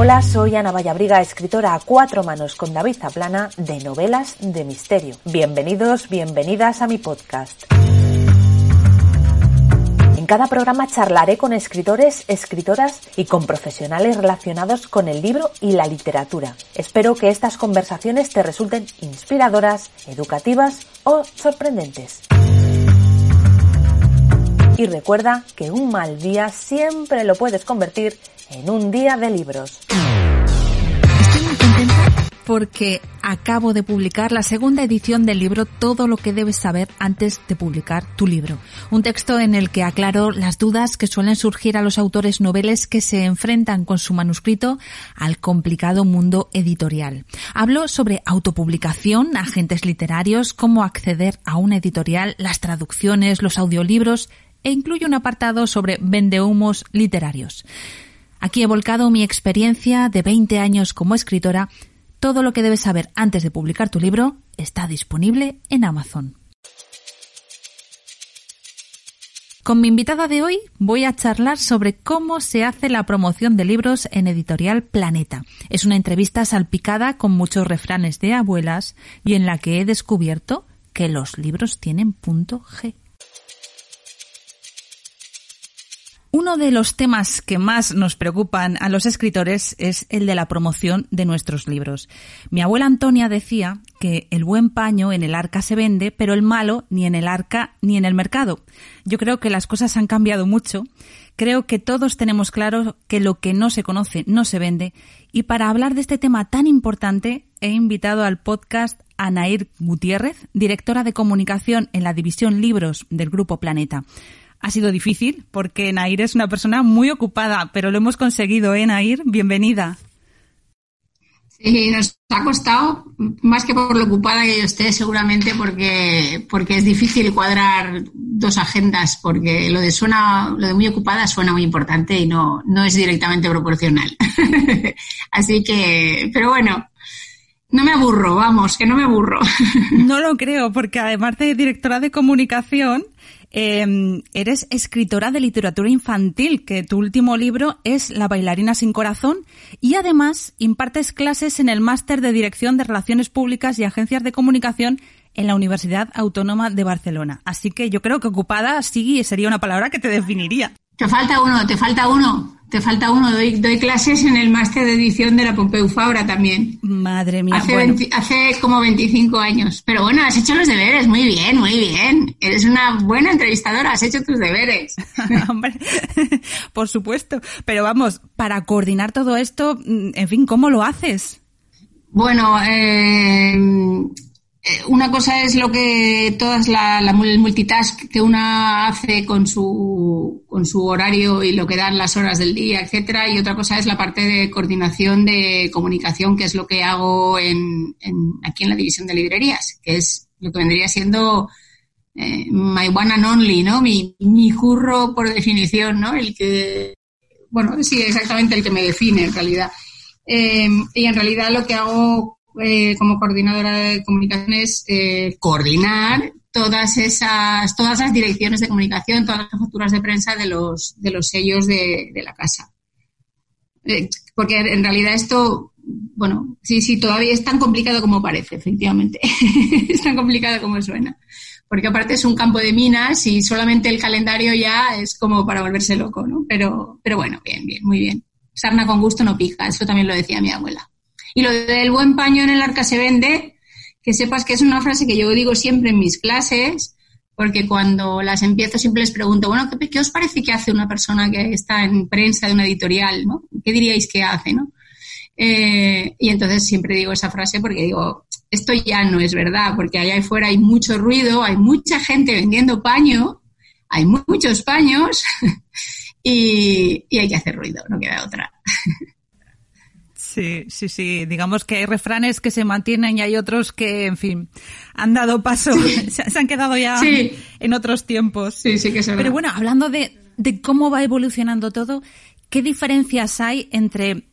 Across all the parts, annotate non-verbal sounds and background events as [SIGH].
Hola, soy Ana Vallabriga, escritora a cuatro manos con David Zaplana de novelas de misterio. Bienvenidos, bienvenidas a mi podcast. En cada programa charlaré con escritores, escritoras y con profesionales relacionados con el libro y la literatura. Espero que estas conversaciones te resulten inspiradoras, educativas o sorprendentes. Y recuerda que un mal día siempre lo puedes convertir en un día de libros. Estoy muy contenta porque acabo de publicar la segunda edición del libro Todo lo que debes saber antes de publicar tu libro. Un texto en el que aclaro las dudas que suelen surgir a los autores noveles que se enfrentan con su manuscrito al complicado mundo editorial. Hablo sobre autopublicación, agentes literarios, cómo acceder a una editorial, las traducciones, los audiolibros e incluye un apartado sobre vendehumos literarios. Aquí he volcado mi experiencia de 20 años como escritora. Todo lo que debes saber antes de publicar tu libro está disponible en Amazon. Con mi invitada de hoy voy a charlar sobre cómo se hace la promoción de libros en editorial Planeta. Es una entrevista salpicada con muchos refranes de abuelas y en la que he descubierto que los libros tienen punto G. Uno de los temas que más nos preocupan a los escritores es el de la promoción de nuestros libros. Mi abuela Antonia decía que el buen paño en el arca se vende, pero el malo ni en el arca ni en el mercado. Yo creo que las cosas han cambiado mucho. Creo que todos tenemos claro que lo que no se conoce no se vende. Y para hablar de este tema tan importante, he invitado al podcast a Gutiérrez, directora de comunicación en la división libros del Grupo Planeta ha sido difícil porque Nair es una persona muy ocupada, pero lo hemos conseguido, ¿eh, Nair? Bienvenida. Sí, nos ha costado, más que por lo ocupada que yo esté, seguramente porque, porque es difícil cuadrar dos agendas, porque lo de suena, lo de muy ocupada suena muy importante y no, no es directamente proporcional. [LAUGHS] Así que, pero bueno, no me aburro, vamos, que no me aburro. [LAUGHS] No lo creo, porque además de directora de comunicación, eh, eres escritora de literatura infantil, que tu último libro es La bailarina sin corazón, y además impartes clases en el máster de Dirección de Relaciones Públicas y Agencias de Comunicación en la Universidad Autónoma de Barcelona. Así que yo creo que ocupada sí sería una palabra que te definiría. Te falta uno, te falta uno. Te falta uno. Doy, doy clases en el máster de edición de la Pompeu Fabra también. Madre mía. Hace, hace como 25 años. Pero bueno, has hecho los deberes. Muy bien, muy bien. Eres una buena entrevistadora. Has hecho tus deberes. [LAUGHS] Hombre, [LAUGHS] por supuesto. Pero vamos, para coordinar todo esto, en fin, ¿cómo lo haces? Bueno, eh, una cosa es lo que todas la, la, el multitask que una hace con su, con su horario y lo que dan las horas del día, etcétera, y otra cosa es la parte de coordinación de comunicación, que es lo que hago en aquí en la división de librerías, que es lo que vendría siendo eh, my one and only, ¿no? Mi, mi curro por definición, ¿no? El que, bueno, sí, exactamente el que me define en realidad. Eh, y en realidad lo que hago eh, como coordinadora de comunicaciones eh, coordinar todas esas, todas las direcciones de comunicación, todas las facturas de prensa de los, de los sellos de, la casa. Eh, porque en realidad esto, bueno, sí, sí, todavía es tan complicado como parece, efectivamente. [LAUGHS] es tan complicado como suena. Porque aparte es un campo de minas y solamente el calendario ya es como para volverse loco, ¿no? Pero, pero bueno, bien, bien, muy bien. Sarna con gusto no pica, eso también lo decía mi abuela. Y lo del buen paño en el arca se vende, que sepas que es una frase que yo digo siempre en mis clases, porque cuando las empiezo siempre les pregunto, bueno, ¿qué, os parece que hace una persona que está en prensa de una editorial? ¿no? ¿Qué diríais que hace? ¿no? Eh, y entonces siempre digo esa frase porque digo, esto ya no es verdad, porque allá afuera hay mucho ruido, hay mucha gente vendiendo paño, hay muchos paños [LAUGHS] y, y hay que hacer ruido, no queda otra. [LAUGHS] Sí, sí, sí. Digamos que hay refranes que se mantienen y hay otros que, en fin, han dado paso, [LAUGHS] se, han quedado ya en otros tiempos. Sí, sí que se Pero bueno, hablando de, de cómo va evolucionando todo, ¿qué diferencias hay entre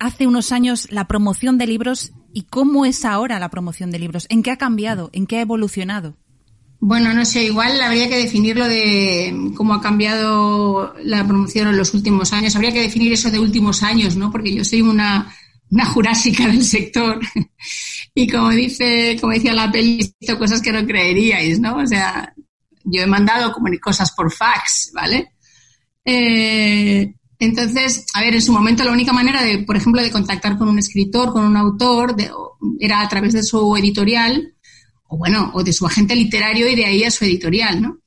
hace unos años la promoción de libros y cómo es ahora la promoción de libros? ¿En qué ha cambiado? ¿En qué ha evolucionado? Bueno, no sé, igual habría que definirlo de cómo ha cambiado la promoción en los últimos años. Habría que definir eso de últimos años, ¿no? Porque yo soy una, una jurásica del sector. [LAUGHS] y como dice, como decía la peli, cosas que no creeríais, ¿no? O sea, yo he mandado como cosas por fax, ¿vale? Eh, entonces, a ver, en su momento la única manera de, por ejemplo, de contactar con un escritor, con un autor, era a través de su editorial o bueno, o de su agente literario y de ahí a su editorial, ¿no?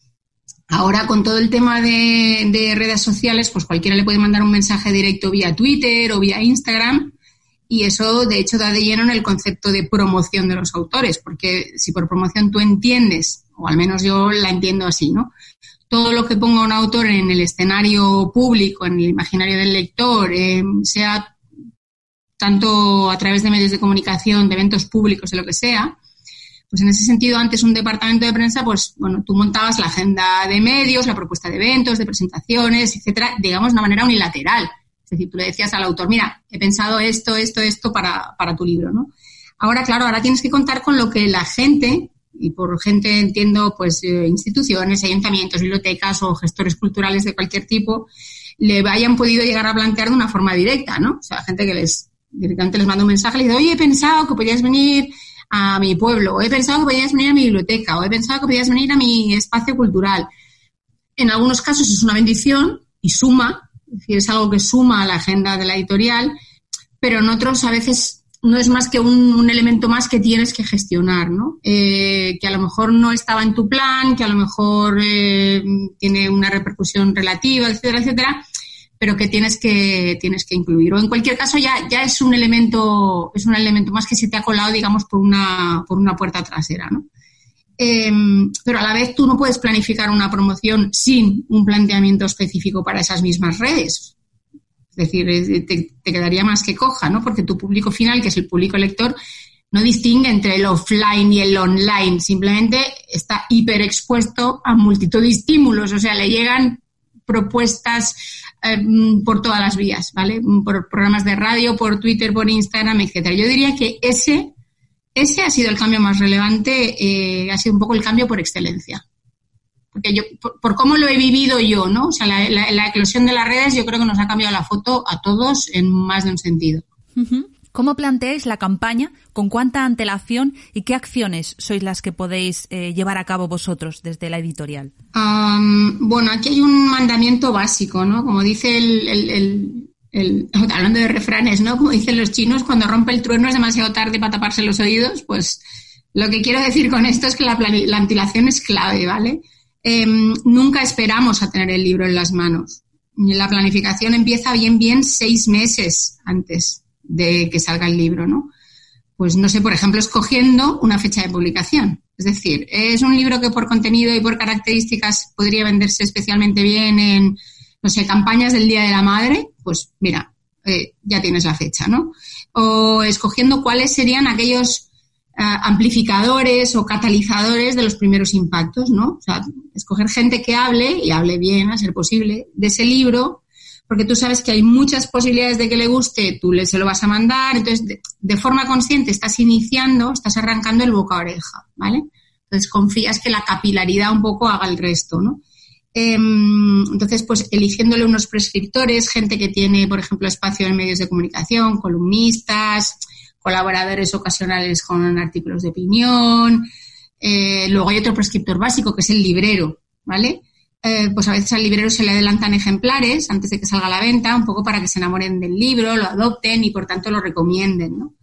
Ahora con todo el tema de, redes sociales, pues cualquiera le puede mandar un mensaje directo vía Twitter o vía Instagram y eso de hecho da de lleno en el concepto de promoción de los autores, porque si por promoción tú entiendes, o al menos yo la entiendo así, ¿no? Todo lo que ponga un autor en el escenario público, en el imaginario del lector, eh, sea tanto a través de medios de comunicación, de eventos públicos, de lo que sea, pues en ese sentido, antes un departamento de prensa, pues bueno, tú montabas la agenda de medios, la propuesta de eventos, de presentaciones, etcétera, digamos, de una manera unilateral. Es decir, tú le decías al autor, mira, he pensado esto, esto, esto para, para tu libro, ¿no? Ahora, claro, ahora tienes que contar con lo que la gente, y por gente entiendo, pues, eh, instituciones, ayuntamientos, bibliotecas o gestores culturales de cualquier tipo, le hayan podido llegar a plantear de una forma directa, ¿no? O sea, gente que les directamente les manda un mensaje, les dice, oye, he pensado que podías venir a mi pueblo, o he pensado que podías venir a mi biblioteca, o he pensado que podías venir a mi espacio cultural. En algunos casos es una bendición y suma, es algo que suma a la agenda de la editorial, pero en otros a veces no es más que un, elemento más que tienes que gestionar, ¿no? Eh, que a lo mejor no estaba en tu plan, que a lo mejor eh, tiene una repercusión relativa, etcétera, etcétera, pero que tienes que, tienes que incluir. O en cualquier caso ya, ya es un elemento, es un elemento más que se te ha colado, digamos, por una, por una puerta trasera, ¿no? Em, pero a la vez tú no puedes planificar una promoción sin un planteamiento específico para esas mismas redes. Es decir, te, te quedaría más que coja, ¿no? Porque tu público final, que es el público lector, no distingue entre el offline y el online, simplemente está hiperexpuesto a multitud de estímulos, o sea, le llegan propuestas eh, por todas las vías, ¿vale? Por programas de radio, por Twitter, por Instagram, etcétera. Yo diría que ese, ese ha sido el cambio más relevante, eh, ha sido un poco el cambio por excelencia. Porque yo, por, cómo lo he vivido yo, ¿no? O sea, la, eclosión de las redes yo creo que nos ha cambiado la foto a todos en más de un sentido. ¿Cómo planteáis la campaña? ¿Con cuánta antelación? ¿Y qué acciones sois las que podéis eh, llevar a cabo vosotros desde la editorial? bueno, aquí hay un mandamiento básico, ¿no? Como dice el, [LAUGHS] hablando de refranes, ¿no? Como dicen los chinos, cuando rompe el trueno es demasiado tarde para taparse los oídos, pues lo que quiero decir con esto es que la, la antelación es clave, ¿vale? Em, nunca esperamos a tener el libro en las manos. La planificación empieza bien, bien seis meses antes de que salga el libro, ¿no? Pues no sé, por ejemplo, escogiendo una fecha de publicación. Es decir, es un libro que por contenido y por características podría venderse especialmente bien en, no sé, campañas del Día de la Madre, pues mira, eh, ya tienes la fecha, ¿no? O escogiendo cuáles serían aquellos ah, amplificadores o catalizadores de los primeros impactos, ¿no? O sea, escoger gente que hable, y hable bien a ser posible, de ese libro porque tú sabes que hay muchas posibilidades de que le guste, tú le se lo vas a mandar, entonces de, forma consciente estás iniciando, estás arrancando el boca a oreja, ¿vale? Entonces confías que la capilaridad un poco haga el resto, ¿no? Em, entonces, pues eligiéndole unos prescriptores, gente que tiene, por ejemplo, espacio en medios de comunicación, columnistas, colaboradores ocasionales con artículos de opinión. Eh, luego hay otro prescriptor básico que es el librero, ¿vale? Eh, pues a veces al librero se le adelantan ejemplares antes de que salga a la venta, un poco para que se enamoren del libro, lo adopten y por tanto lo recomienden, ¿no?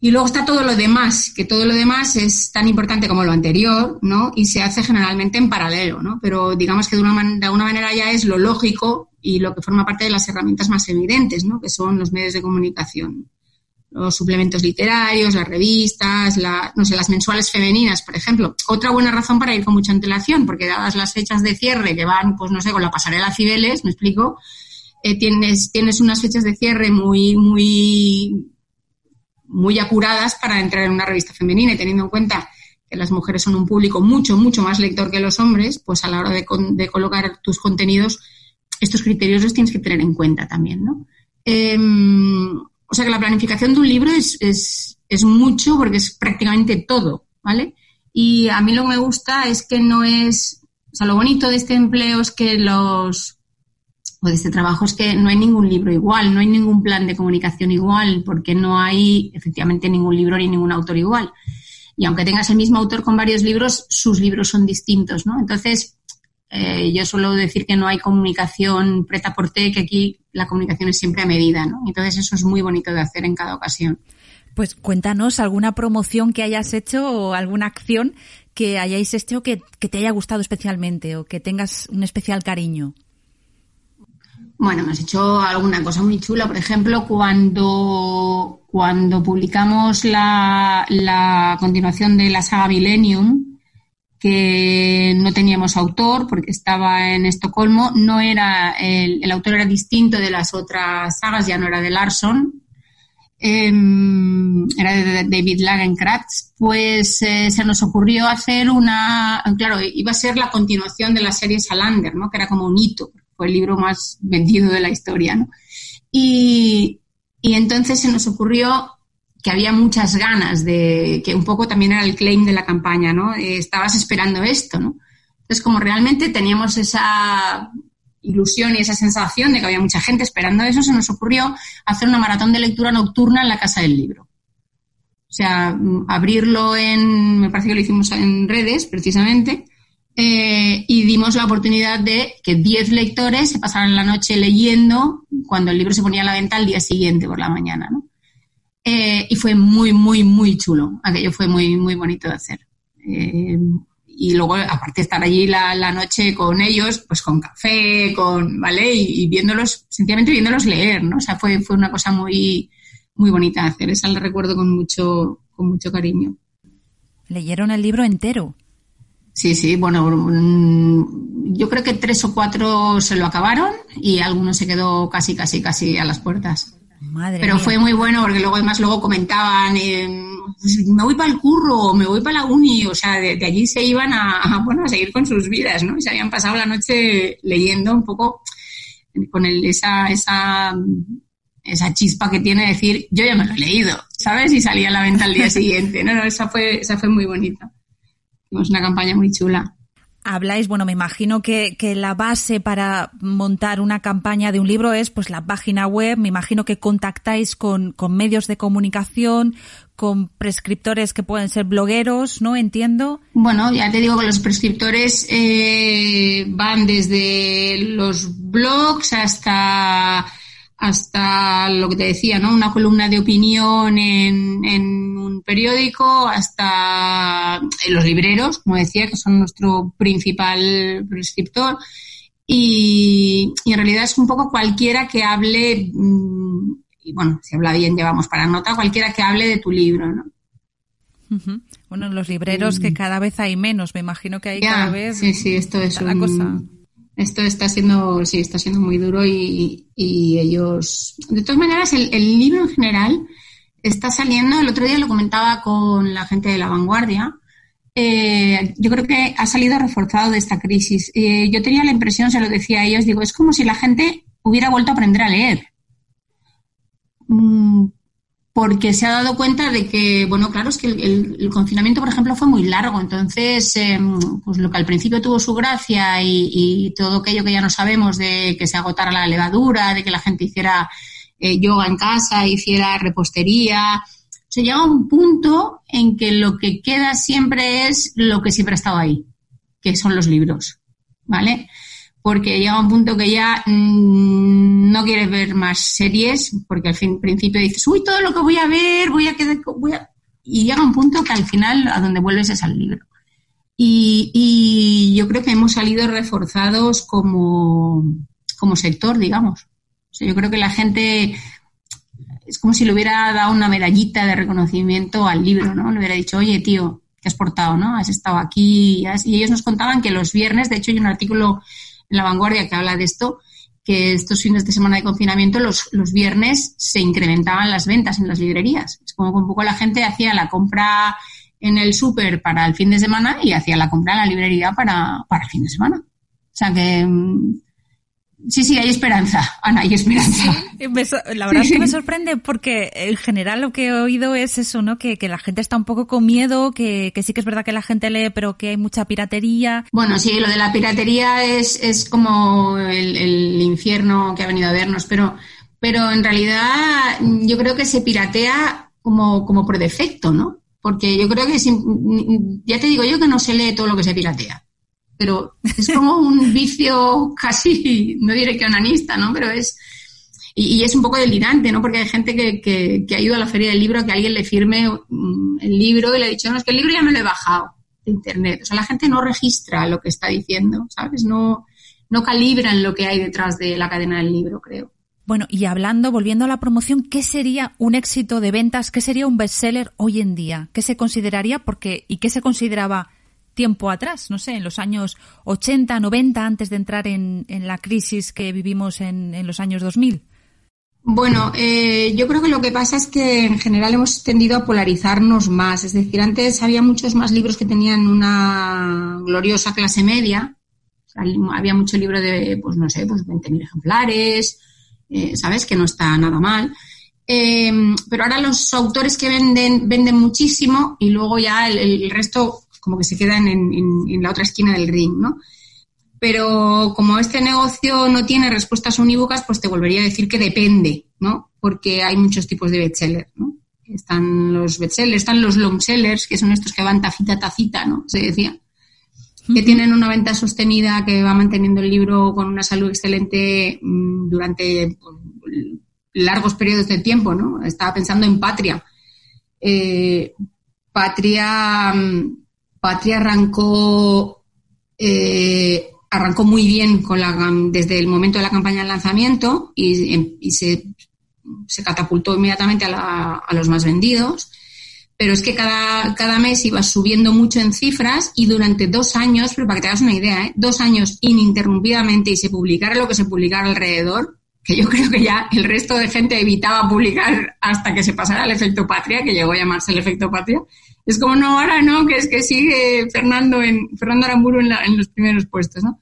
Y luego está todo lo demás, que todo lo demás es tan importante como lo anterior, ¿no? Y se hace generalmente en paralelo, ¿no? Pero digamos que de, una de alguna manera ya es lo lógico y lo que forma parte de las herramientas más evidentes, ¿no? Que son los medios de comunicación los suplementos literarios, las revistas, la, no sé, las mensuales femeninas, por ejemplo. Otra buena razón para ir con mucha antelación, porque dadas las fechas de cierre que van, pues no sé, con la pasarela Cibeles, me explico, eh, tienes, tienes unas fechas de cierre muy, muy, muy apuradas para entrar en una revista femenina y teniendo en cuenta que las mujeres son un público mucho, mucho más lector que los hombres, pues a la hora de, de colocar tus contenidos, estos criterios los tienes que tener en cuenta también, ¿no? Em, o sea que la planificación de un libro es, es, es, mucho porque es prácticamente todo, ¿vale? Y a mí lo que me gusta es que no es, o sea, lo bonito de este empleo es que los, o de este trabajo es que no hay ningún libro igual, no hay ningún plan de comunicación igual, porque no hay efectivamente ningún libro ni ningún autor igual. Y aunque tengas el mismo autor con varios libros, sus libros son distintos, ¿no? Entonces, eh, yo suelo decir que no hay comunicación preta por té, que aquí la comunicación es siempre a medida, ¿no? Entonces eso es muy bonito de hacer en cada ocasión. Pues cuéntanos alguna promoción que hayas hecho o alguna acción que hayáis hecho que, te haya gustado especialmente o que tengas un especial cariño. Bueno, hemos hecho alguna cosa muy chula. Por ejemplo, cuando, cuando publicamos la, la continuación de la saga Millennium, que no teníamos autor porque estaba en Estocolmo, no era el, el autor era distinto de las otras sagas, ya no era de Larson, em, era de David Lagerkratz, pues eh, se nos ocurrió hacer una, claro, iba a ser la continuación de la serie Salander, ¿no? Que era como un hito, fue el libro más vendido de la historia, ¿no? Y, y entonces se nos ocurrió que había muchas ganas de, que un poco también era el claim de la campaña, ¿no? Estabas esperando esto, ¿no? Entonces, como realmente teníamos esa ilusión y esa sensación de que había mucha gente esperando eso, se nos ocurrió hacer una maratón de lectura nocturna en la Casa del Libro. O sea, abrirlo en, me parece que lo hicimos en redes, precisamente, eh, y dimos la oportunidad de que 10 lectores se pasaran la noche leyendo cuando el libro se ponía a la venta al día siguiente por la mañana, ¿no? Eh, y fue muy, muy, muy chulo. Aquello fue muy, muy bonito de hacer. Eh, y luego, aparte de estar allí la, noche con ellos, pues con café, con, ¿vale? Y, viéndolos, sencillamente viéndolos leer, ¿no? O sea, fue, fue una cosa muy, muy bonita de hacer. Esa la recuerdo con mucho, con mucho cariño. ¿Leyeron el libro entero? Sí, sí, bueno, mm, yo creo que tres o cuatro se lo acabaron y alguno se quedó casi, casi, casi a las puertas. Pero fue muy bueno porque luego además luego comentaban, eh, me voy para el curro, me voy para la uni, o sea, de, allí se iban a, bueno, a seguir con sus vidas, ¿no? Y se habían pasado la noche leyendo un poco con el, esa, esa, esa chispa que tiene decir, yo ya me lo he leído, ¿sabes? Y salía a la venta al día siguiente. No, no, esa fue, esa fue muy bonita. Hicimos una campaña muy chula habláis, bueno, me imagino que, que, la base para montar una campaña de un libro es pues la página web, me imagino que contactáis con, con medios de comunicación, con prescriptores que pueden ser blogueros, ¿no? Entiendo. Bueno, ya te digo que los prescriptores eh, van desde los blogs hasta hasta lo que te decía, ¿no? Una columna de opinión en, en un periódico, hasta los libreros, como decía, que son nuestro principal prescriptor. Y, y, en realidad es un poco cualquiera que hable, mm, y bueno, si habla bien llevamos para nota, cualquiera que hable de tu libro, ¿no? Bueno, los libreros que mm. cada vez hay menos, me imagino que hay cada vez. Sí, sí, esto es una cosa esto está siendo, sí, está siendo muy duro y, ellos, de todas maneras, el, libro en general está saliendo, el otro día lo comentaba con la gente de la vanguardia, eh, yo creo que ha salido reforzado de esta crisis. Eh, yo tenía la impresión, se lo decía a ellos, digo, es como si la gente hubiera vuelto a aprender a leer. Mm, porque se ha dado cuenta de que, bueno, claro, es que el, confinamiento, por ejemplo, fue muy largo. Entonces, em, pues lo que al principio tuvo su gracia y, todo aquello que ya no sabemos de que se agotara la levadura, de que la gente hiciera eh, yoga en casa, hiciera repostería, se llega a un punto en que lo que queda siempre es lo que siempre ha estado ahí, que son los libros, ¿vale? Porque llega un punto que ya mm, no quieres ver más series, porque al fin, principio dices, uy, todo lo que voy a ver, voy a quedar, voy a... Y llega un punto que al final a donde vuelves es al libro. Y, y yo creo que hemos salido reforzados como, como sector, digamos. Yo creo que la gente es como si le hubiera dado una medallita de reconocimiento al libro, ¿no? Le hubiera dicho, oye, tío, te has portado, ¿no? Has estado aquí. Y ellos nos contaban que los viernes, de hecho, hay un artículo la vanguardia que habla de esto, que estos fines de semana de confinamiento, los, los viernes se incrementaban las ventas en las librerías. Es como que un poco la gente hacía la compra en el súper para el fin de semana y hacía la compra en la librería para, para el fin de semana. O sea que mm, Sí, sí, hay esperanza, Ana, hay esperanza. la verdad es que me sorprende porque en general lo que he oído es eso, ¿no? Que, que la gente está un poco con miedo, que, que, sí que es verdad que la gente lee, pero que hay mucha piratería. Bueno, sí, lo de la piratería es, es como el, el infierno que ha venido a vernos, pero, pero en realidad yo creo que se piratea como, como por defecto, ¿no? Porque yo creo que, ya te digo yo que no se lee todo lo que se piratea pero es como un vicio casi, no diré que onanista, ¿no? Pero es, y, es un poco delirante, ¿no? Porque hay gente que, que, ha ido a la feria del libro a que alguien le firme mm, el libro y le ha dicho, no, es que el libro ya me lo he bajado de internet. O sea, la gente no registra lo que está diciendo, ¿sabes? No, no calibran lo que hay detrás de la cadena del libro, creo. Bueno, y hablando, volviendo a la promoción, ¿qué sería un éxito de ventas? ¿Qué sería un bestseller hoy en día? ¿Qué se consideraría? Porque, ¿y qué se consideraba tiempo atrás, no sé, en los años 80, 90, antes de entrar en, la crisis que vivimos en, los años 2000? Bueno, eh, yo creo que lo que pasa es que en general hemos tendido a polarizarnos más. Es decir, antes había muchos más libros que tenían una gloriosa clase media. había mucho libro de, pues no sé, pues 20.000 ejemplares, eh, ¿sabes? Que no está nada mal. Eh, pero ahora los autores que venden, venden muchísimo y luego ya el resto como que se quedan en, la otra esquina del ring, ¿no? Pero como este negocio no tiene respuestas unívocas, pues te volvería a decir que depende, ¿no? Porque hay muchos tipos de bestsellers, ¿no? Están los bestsellers, están los long sellers, que son estos que van tacita tacita, ¿no? Se decía. Que tienen una venta sostenida, que va manteniendo el libro con una salud excelente mm, durante pues, largos periodos de tiempo, ¿no? Estaba pensando en Patria. Eh, Patria mm, Patria arrancó, eh, arrancó muy bien con la, desde el momento de la campaña de lanzamiento y, se, catapultó inmediatamente a, los más vendidos. Pero es que cada, cada mes iba subiendo mucho en cifras y durante dos años, pero para que te hagas una idea, ¿eh? dos años ininterrumpidamente y se publicara lo que se publicara alrededor, que yo creo que ya el resto de gente evitaba publicar hasta que se pasara el efecto patria, que llegó a llamarse el efecto patria, es como, no, ahora no, que es que sigue Fernando, en, Fernando Aramburu en, los primeros puestos, ¿no?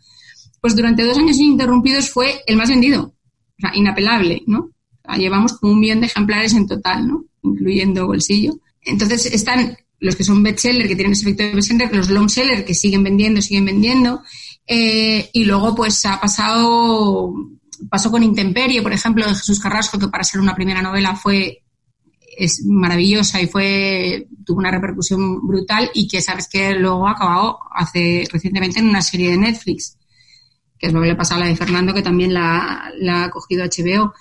Pues durante dos años ininterrumpidos fue el más vendido, o sea, inapelable, ¿no? llevamos como un millón de ejemplares en total, ¿no? Incluyendo bolsillo. Entonces están los que son bestseller, que tienen ese efecto de bestseller, los long seller, que siguen vendiendo, siguen vendiendo. Eh, y luego, pues ha pasado, pasó con Intemperie, por ejemplo, de Jesús Carrasco, que para ser una primera novela fue es maravillosa y fue tuvo una repercusión brutal y que sabes que luego ha acabado hace recientemente en una serie de Netflix, que es lo que le pasa a la de Fernando, que también la, ha cogido HBO.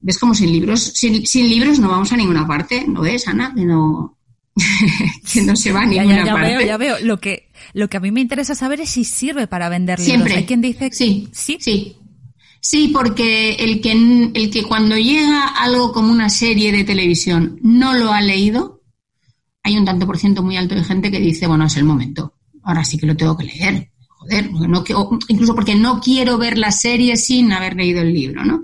¿Ves como sin libros? Sin, sin, libros no vamos a ninguna parte, ¿no ves, Ana? Que no, [LAUGHS] que no se va a ninguna ya, parte. Veo, ya veo. Lo que, lo que a mí me interesa saber es si sirve para vender libros. Siempre. Hay quien dice sí, sí, sí. Sí, porque el que, el que cuando llega algo como una serie de televisión no lo ha leído, hay un tanto por ciento muy alto de gente que dice, bueno, es el momento, ahora sí que lo tengo que leer. Joder, no, incluso porque no quiero ver la serie sin haber leído el libro, ¿no?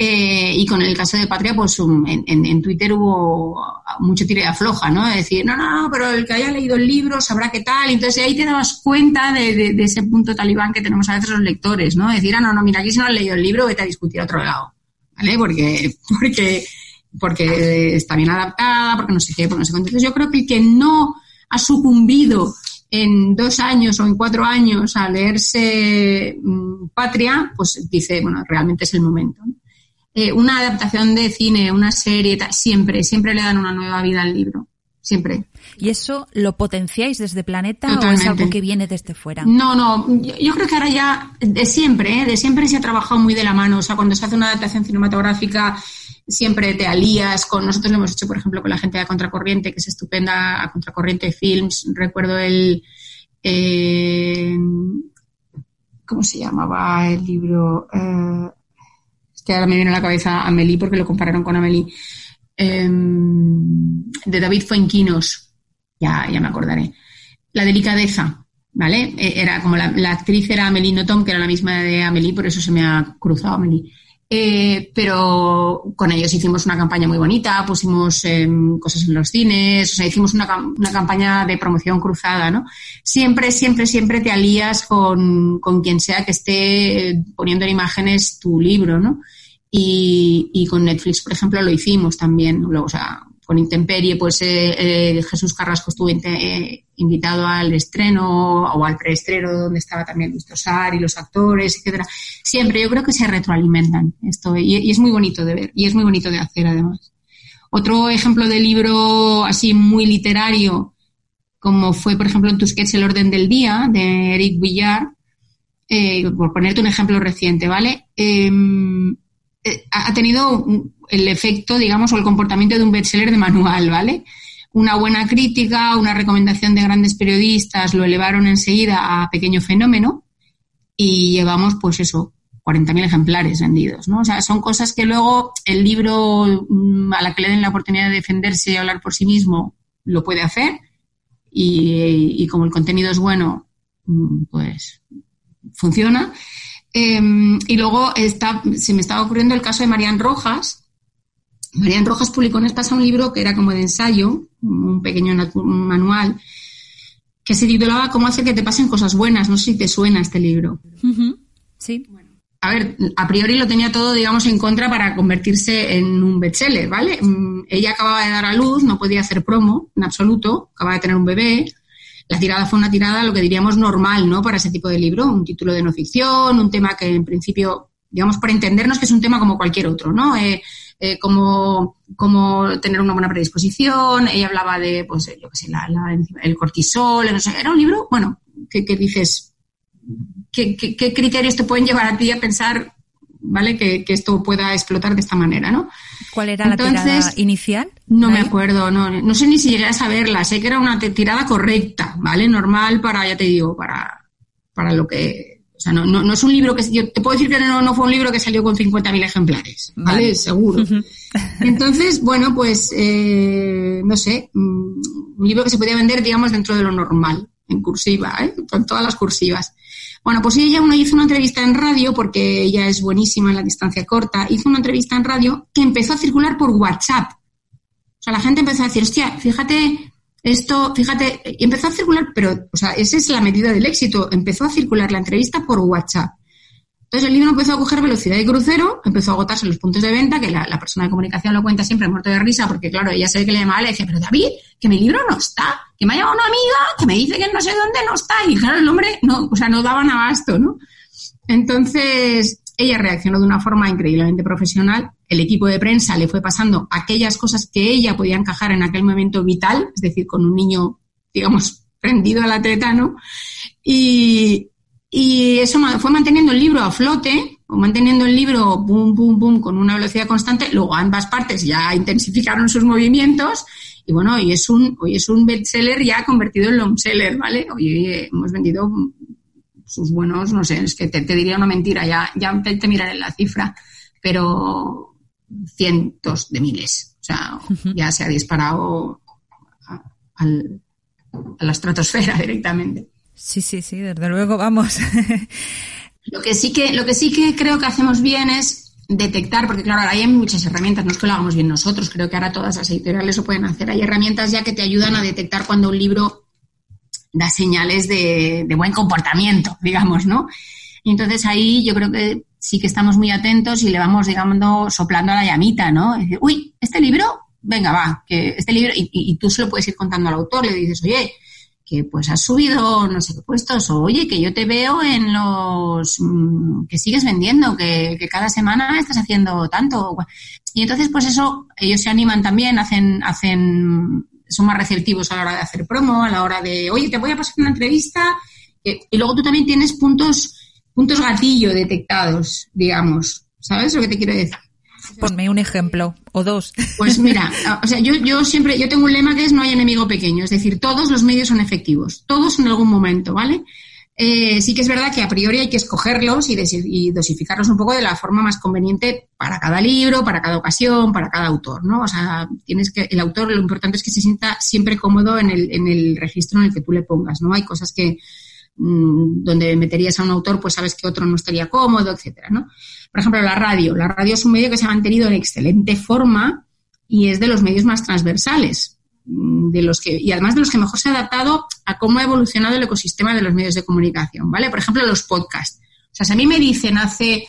Eh, y con el caso de Patria, pues en, en, Twitter hubo mucho tire de afloja, ¿no? De decir, no, no, pero el que haya leído el libro sabrá qué tal. Entonces ahí te das cuenta de, ese punto talibán que tenemos a veces los lectores, ¿no? decir, ah, no, no, mira, aquí si no has leído el libro, vete a discutir a otro lado, ¿vale? Porque, [LAUGHS] porque, porque está bien adaptada, porque no sé qué, porque no sé cuánto. Entonces yo creo que el que no ha sucumbido en dos años o en cuatro años a leerse mm, Patria, pues dice, bueno, realmente es el momento. ¿no? Eh, una adaptación de cine, una serie, siempre, siempre le dan una nueva vida al libro. Siempre. ¿Y eso lo potenciáis desde Planeta o es algo que viene desde fuera? No, no, yo, creo que ahora ya, de siempre, ¿eh? de siempre se ha trabajado muy de la mano. O sea, cuando se hace una adaptación cinematográfica, siempre te alías con. Nosotros lo hemos hecho, por ejemplo, con la gente de Contracorriente, que es estupenda, a Contracorriente Films. Recuerdo el. Eh, ¿Cómo se llamaba el libro? Eh, que ahora me viene a la cabeza Amelie porque lo compararon con Amelie, em, de David Fuenquinos, ya, ya me acordaré. La delicadeza ¿vale? E, era como la, actriz era Amelie Nothomb, que era la misma de Amelie, por eso se me ha cruzado Amelie. Eh, pero con ellos hicimos una campaña muy bonita, pusimos em, cosas en los cines, o sea, hicimos una, una, campaña de promoción cruzada, ¿no? Siempre, siempre, siempre te alías con, con quien sea que esté poniendo en imágenes tu libro, ¿no? Y, y con Netflix, por ejemplo, lo hicimos también, luego, o sea, con Intemperie, pues eh, eh, Jesús Carrasco estuvo eh, invitado al estreno o al preestreno donde estaba también Luis Tosar y los actores, etcétera. Siempre, yo creo que se retroalimentan esto y, es muy bonito de ver y es muy bonito de hacer además. Otro ejemplo de libro así muy literario, como fue por ejemplo en tu sketch El orden del día de Eric Villar, por ponerte un ejemplo reciente, ¿vale? Em, ha tenido el efecto, digamos, o el comportamiento de un bestseller de manual, ¿vale? Una buena crítica, una recomendación de grandes periodistas lo elevaron enseguida a pequeño fenómeno y llevamos, pues eso, 40.000 ejemplares vendidos, ¿no? O sea, son cosas que luego el libro mm, a la que le den la oportunidad de defenderse y hablar por sí mismo lo puede hacer y, y como el contenido es bueno, mm, pues funciona. Em, y luego está, se me estaba ocurriendo el caso de Marian Rojas. Marian Rojas publicó en Espasa un libro que era como de ensayo, un pequeño manual, que se titulaba Cómo hacer que te pasen cosas buenas. No sé si te suena este libro. Sí. a ver, a priori lo tenía todo, digamos, en contra para convertirse en un bestseller, ¿vale? Mm, ella acababa de dar a luz, no podía hacer promo en absoluto, acababa de tener un bebé, la tirada fue una tirada, lo que diríamos normal, ¿no? Para ese tipo de libro, un título de no ficción, un tema que en principio, digamos, para entendernos que es un tema como cualquier otro, ¿no? Eh, eh, como, como tener una buena predisposición, ella hablaba de, pues, yo qué sé, el cortisol, no sé, era un libro, bueno, que, dices, ¿qué, ¿qué, criterios te pueden llevar a ti a pensar, ¿vale? Que, que esto pueda explotar de esta manera, ¿no? ¿Cuál era la tirada inicial? No me acuerdo, no, no sé ni si llegué a saberla, sé que era una tirada correcta, ¿vale? Normal para, ya te digo, para, para lo que... O sea, no, no, es un libro que... Yo te puedo decir que no, no fue un libro que salió con 50.000 ejemplares, ¿vale? Seguro. Entonces, bueno, pues, eh, no sé, mm, un libro que se podía vender, digamos, dentro de lo normal, en cursiva, ¿eh? Con todas las cursivas. Bueno, pues ella uno hizo una entrevista en radio, porque ella es buenísima en la distancia corta, hizo una entrevista en radio que empezó a circular por WhatsApp. O sea, la gente empezó a decir, hostia, fíjate esto, fíjate, y empezó a circular, pero, o sea, esa es la medida del éxito, empezó a circular la entrevista por WhatsApp. Entonces el libro empezó a coger velocidad de crucero, empezó a agotarse los puntos de venta, que la, persona de comunicación lo cuenta siempre muerto de risa, porque claro, ella sabe que le llamaba, le decía, pero David, que mi libro no está, que me ha llamado una amiga, que me dice que no sé dónde no está, y claro, el hombre no, o sea, no daban abasto, ¿no? Entonces, ella reaccionó de una forma increíblemente profesional, el equipo de prensa le fue pasando aquellas cosas que ella podía encajar en aquel momento vital, es decir, con un niño, digamos, [LAUGHS] prendido a la teta, ¿no? Y, y eso fue manteniendo el libro a flote, o manteniendo el libro boom, boom, boom, con una velocidad constante. Luego ambas partes ya intensificaron sus movimientos. Y bueno, hoy es un, hoy es un bestseller ya convertido en longseller, ¿vale? Hoy hemos vendido sus buenos, no sé, es que te, diría una mentira, ya, ya te, miraré la cifra, pero cientos de miles. O sea, ya se ha disparado a la estratosfera [LAUGHS] directamente. Sí, sí, sí, desde luego, vamos. [LAUGHS] lo que sí que, lo que sí que creo que hacemos bien es detectar, porque claro, ahora hay muchas herramientas, no es que lo hagamos bien nosotros, creo que ahora todas las editoriales lo pueden hacer. Hay herramientas ya que te ayudan a detectar cuando un libro da señales de, buen comportamiento, digamos, ¿no? Y entonces ahí yo creo que sí que estamos muy atentos y le vamos, digamos, soplando a la llamita, ¿no? uy, este libro, venga, va, que este libro, y, y, tú se lo puedes ir contando al autor, le dices, oye, que pues has subido no sé qué puestos, o oye, que yo te veo en los mm, que sigues vendiendo, que, cada semana estás haciendo tanto. Y entonces, pues eso, ellos se animan también, hacen, hacen, son más receptivos a la hora de hacer promo, a la hora de, oye, te voy a pasar una entrevista. Y luego tú también tienes puntos, puntos gatillo detectados, digamos. ¿Sabes lo que te quiero decir? Ponme un ejemplo o dos. Pues mira, [LAUGHS] o sea, yo, yo siempre, yo tengo un lema que es no hay enemigo pequeño, es decir, todos los medios son efectivos, todos en algún momento, ¿vale? Eh, sí que es verdad que a priori hay que escogerlos y, dosificarlos un poco de la forma más conveniente para cada libro, para cada ocasión, para cada autor, ¿no? O sea, tienes que, el autor lo importante es que se sienta siempre cómodo en el, en el registro en el que tú le pongas, ¿no? Hay cosas que, mm, donde meterías a un autor, pues sabes que otro no estaría cómodo, etcétera, ¿no? Por ejemplo, la radio. La radio es un medio que se ha mantenido en excelente forma y es de los medios más transversales, mm, de los que, y además de los que mejor se ha adaptado a cómo ha evolucionado el ecosistema de los medios de comunicación, ¿vale? Por ejemplo, los podcasts. O sea, si a mí me dicen hace,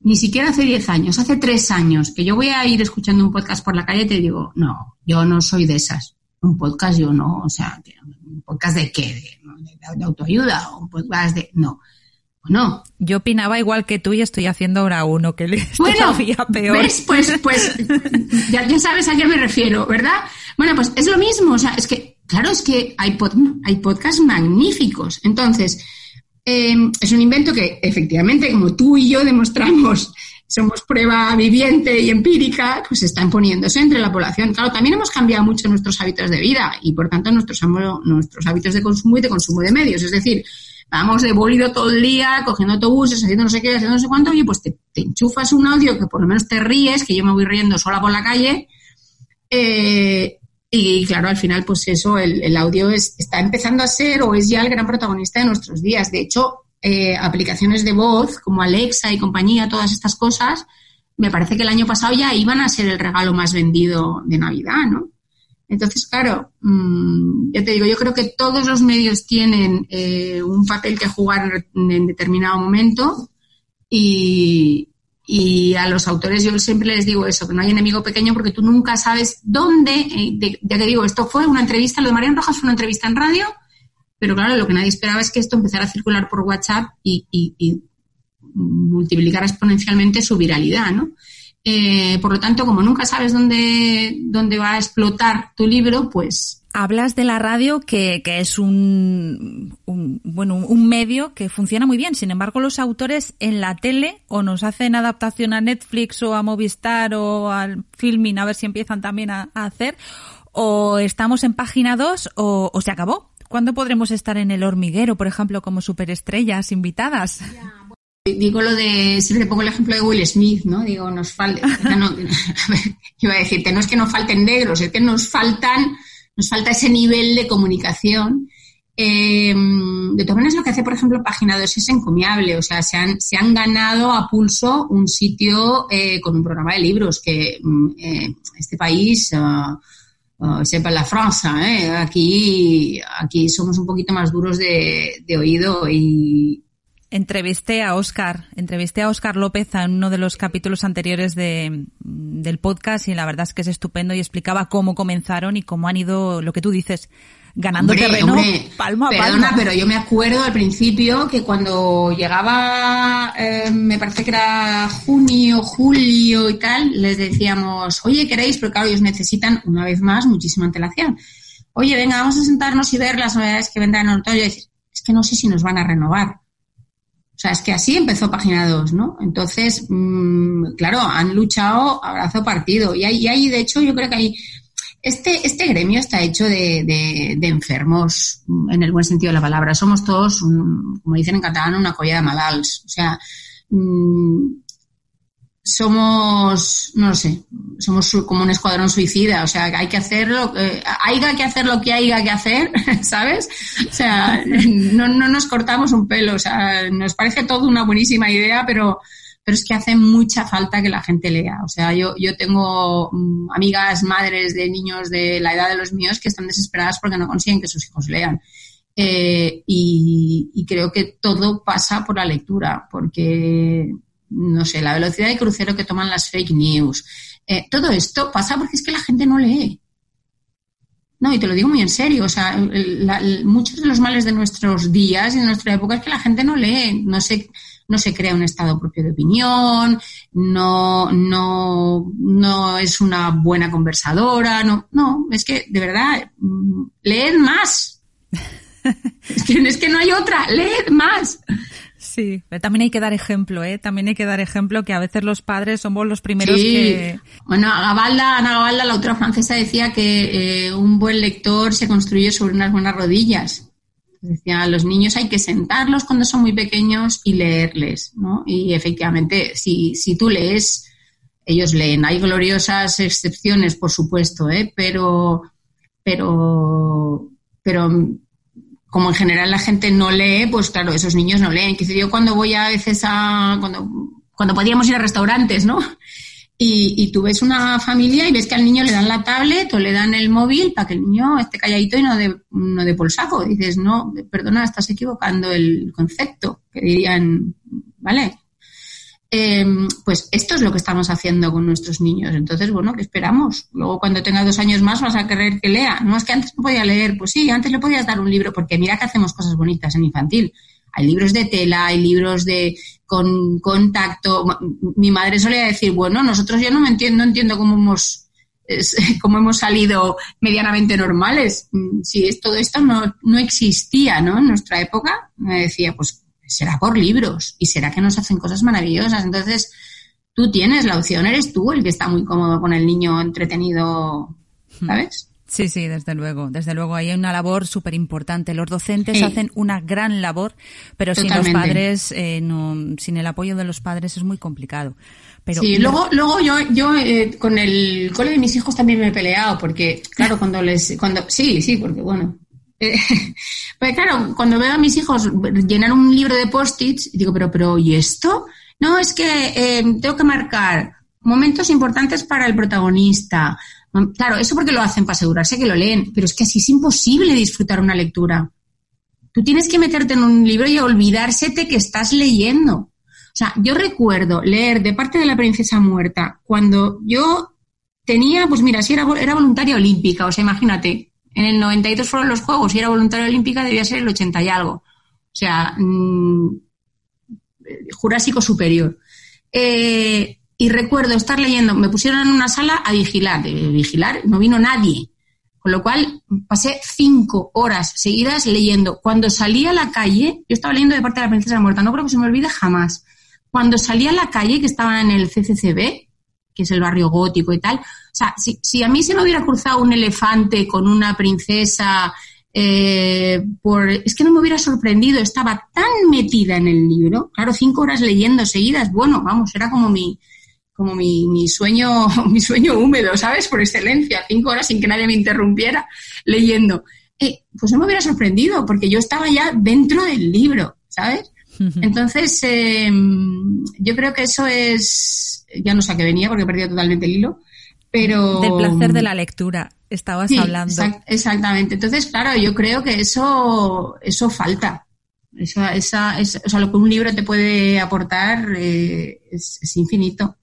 ni siquiera hace 10 años, hace 3 años, que yo voy a ir escuchando un podcast por la calle, te digo, no, yo no soy de esas. Un podcast yo no, o sea, ¿un podcast de qué? ¿De, de autoayuda? ¿Un podcast de...? No. No. Yo opinaba igual que tú y estoy haciendo ahora uno que le [LAUGHS] bueno, todavía peor. ¿ves? Pues, pues [LAUGHS] ya, ya, sabes a qué me refiero, ¿verdad? Bueno, pues es lo mismo. O sea, es que, claro, es que hay, pod, hay podcasts magníficos. Entonces, eh, es un invento que efectivamente, como tú y yo demostramos, somos prueba viviente y empírica, pues está imponiéndose entre la población. Claro, también hemos cambiado mucho nuestros hábitos de vida y, por tanto, nuestros, nuestros hábitos de consumo y de consumo de medios. Es decir, vamos de bólido todo el día, cogiendo autobuses, haciendo no sé qué, haciendo no sé cuánto, y pues te, enchufas un audio que por lo menos te ríes, que yo me voy riendo sola por la calle, eh, y claro, al final, pues eso, el, audio es, está empezando a ser o es ya el gran protagonista de nuestros días. De hecho, eh, aplicaciones de voz como Alexa y compañía, todas estas cosas, me parece que el año pasado ya iban a ser el regalo más vendido de Navidad, ¿no? Entonces, claro, mmm, ya te digo, yo creo que todos los medios tienen eh, un papel que jugar en determinado momento y, y, a los autores yo siempre les digo eso, que no hay enemigo pequeño porque tú nunca sabes dónde, eh, ya te digo, esto fue una entrevista, lo de Mariano Rojas fue una entrevista en radio, pero claro, lo que nadie esperaba es que esto empezara a circular por WhatsApp y, y, y multiplicara exponencialmente su viralidad, ¿no? Eh, por lo tanto, como nunca sabes dónde, dónde va a explotar tu libro, pues hablas de la radio que, que es un, un, bueno un medio que funciona muy bien. Sin embargo, los autores en la tele o nos hacen adaptación a Netflix o a Movistar o al filming a ver si empiezan también a, a hacer o estamos en página 2 o, o, se acabó. ¿Cuándo podremos estar en el hormiguero, por ejemplo, como superestrellas invitadas? Yeah digo lo de, siempre pongo el ejemplo de Will Smith, ¿no? Digo, nos falta, [LAUGHS] no, [LAUGHS] iba a decirte, no es que nos falten negros, es que nos faltan, nos falta ese nivel de comunicación. Eh, de todas maneras, lo que hace, por ejemplo, Página 2 es encomiable, o sea, se han, se han ganado a pulso un sitio eh, con un programa de libros que eh, este país, uh, uh, sepa la Francia, ¿eh? aquí, aquí somos un poquito más duros de, de oído y, Entrevisté a Oscar, entrevisté a Oscar López en uno de los capítulos anteriores de, del podcast y la verdad es que es estupendo y explicaba cómo comenzaron y cómo han ido, lo que tú dices, ganando hombre, terreno hombre, palmo a perdona, palmo. pero yo me acuerdo al principio que cuando llegaba, eh, me parece que era junio, julio y tal, les decíamos, oye, ¿queréis? Pero claro, ellos necesitan, una vez más, muchísima antelación. Oye, venga, vamos a sentarnos y ver las novedades que vendrán en otoño y decir, es que no sé si nos van a renovar. O sea, es que así empezó Página 2, ¿no? Entonces, mmm, claro, han luchado abrazo partido. Y hay, y hay, de hecho, yo creo que hay... Este, este gremio está hecho de, de, enfermos, en el buen sentido de la palabra. Somos todos, como dicen en catalán, una colla de malals. O sea, mmm, somos, no lo sé, somos como un escuadrón suicida, o sea, hay que hacer lo que, haya que hacer lo que haya que hacer, [LAUGHS] ¿sabes? O sea, no, no nos cortamos un pelo, o sea, nos parece todo una buenísima idea, pero, pero es que hace mucha falta que la gente lea. O sea, yo, yo tengo um, amigas, madres de niños de la edad de los míos que están desesperadas porque no consiguen que sus hijos lean. Eh, y creo que todo pasa por la lectura, porque no sé, la velocidad de crucero que toman las fake news. Eh, todo esto pasa porque es que la gente no lee. No, y te lo digo muy en serio. O sea, la, muchos de los males de nuestros días y de nuestra época es que la gente no lee, no se, no se crea un estado propio de opinión, no, no, no es una buena conversadora, no, no, es que de verdad, leed más. [LAUGHS] es, que, es que no hay otra, leed más. Sí, pero también hay que dar ejemplo, ¿eh? También hay que dar ejemplo que a veces los padres somos los primeros sí. que... Bueno, Ana Gavalda, la autora francesa, decía que eh, un buen lector se construye sobre unas buenas rodillas. Decía, los niños hay que sentarlos cuando son muy pequeños y leerles, ¿no? Y efectivamente, si, si tú lees, ellos leen. Hay gloriosas excepciones, por supuesto, ¿eh? Pero, pero, pero como en general la gente no lee, pues claro, esos niños no leen. Que yo cuando voy a veces a, cuando, cuando podíamos ir a restaurantes, ¿no? Y, y, tú ves una familia y ves que al niño le dan la tablet o le dan el móvil para que el niño esté calladito y no de, no de polsaco. dices, no, perdona, estás equivocando el concepto, que dirían, ¿vale? Eh, pues esto es lo que estamos haciendo con nuestros niños. Entonces, bueno, ¿qué esperamos? Luego, cuando tenga dos años más, vas a querer que lea. No es que antes no podía leer. Pues sí, antes le podías dar un libro, porque mira que hacemos cosas bonitas en infantil. Hay libros de tela, hay libros de con contacto. Mi madre solía decir, bueno, nosotros yo no me entiendo, no entiendo cómo hemos [LAUGHS] cómo hemos salido medianamente normales. Mm, si todo esto no, no existía, ¿no? En nuestra época, me decía, pues será por libros y será que nos hacen cosas maravillosas. Entonces, tú tienes la opción, eres tú el que está muy cómodo con el niño entretenido, ¿sabes? Sí, sí, desde luego, desde luego. Hay una labor súper importante. Los docentes hacen una gran labor, pero sin los padres, eh, no, sin el apoyo de los padres es muy complicado. Pero, sí, luego, luego yo, yo eh, con el cole de mis hijos también me he peleado, porque, claro, cuando les, cuando, sí, sí, porque bueno, eh, [LAUGHS] pues claro, cuando veo a mis hijos llenar un libro de post-its, digo, pero, pero, ¿y esto? No, es que tengo que marcar momentos importantes para el protagonista, Claro, eso porque lo hacen para asegurarse que lo leen, pero es que así es imposible disfrutar una lectura. Tú tienes que meterte en un libro y olvidársete que estás leyendo. O sea, yo recuerdo leer de parte de la princesa muerta cuando yo tenía, pues mira, si era, era voluntaria olímpica, o sea, imagínate, en el 92 fueron los Juegos, si era voluntaria olímpica debía ser el 80 y algo. O sea, mmm, Jurásico Superior. Eh, y recuerdo estar leyendo, me pusieron en una sala a vigilar, vigilar, no vino nadie. Con lo cual pasé cinco horas seguidas leyendo. Cuando salí a la calle, yo estaba leyendo de parte de la princesa muerta, no creo que se me olvide jamás. Cuando salí a la calle, que estaba en el CCCB, que es el barrio gótico y tal, o sea, si, si a mí se me hubiera cruzado un elefante con una princesa, eh, por, es que no me hubiera sorprendido, estaba tan metida en el libro, claro, cinco horas leyendo seguidas, bueno, vamos, era como mi, como mi, mi, sueño, [LAUGHS] mi sueño húmedo, ¿sabes? Por excelencia, cinco horas sin que nadie me interrumpiera leyendo. Eh, pues no me hubiera sorprendido, porque yo estaba ya dentro del libro, ¿sabes? Entonces, eh, yo creo que eso es, ya no sé a qué venía porque he perdido totalmente el hilo, pero... Del placer de la lectura, estabas hablando. exactamente. Entonces, claro, yo creo que eso, eso falta. Esa, esa, o sea, lo que un libro te puede aportar eh, es infinito.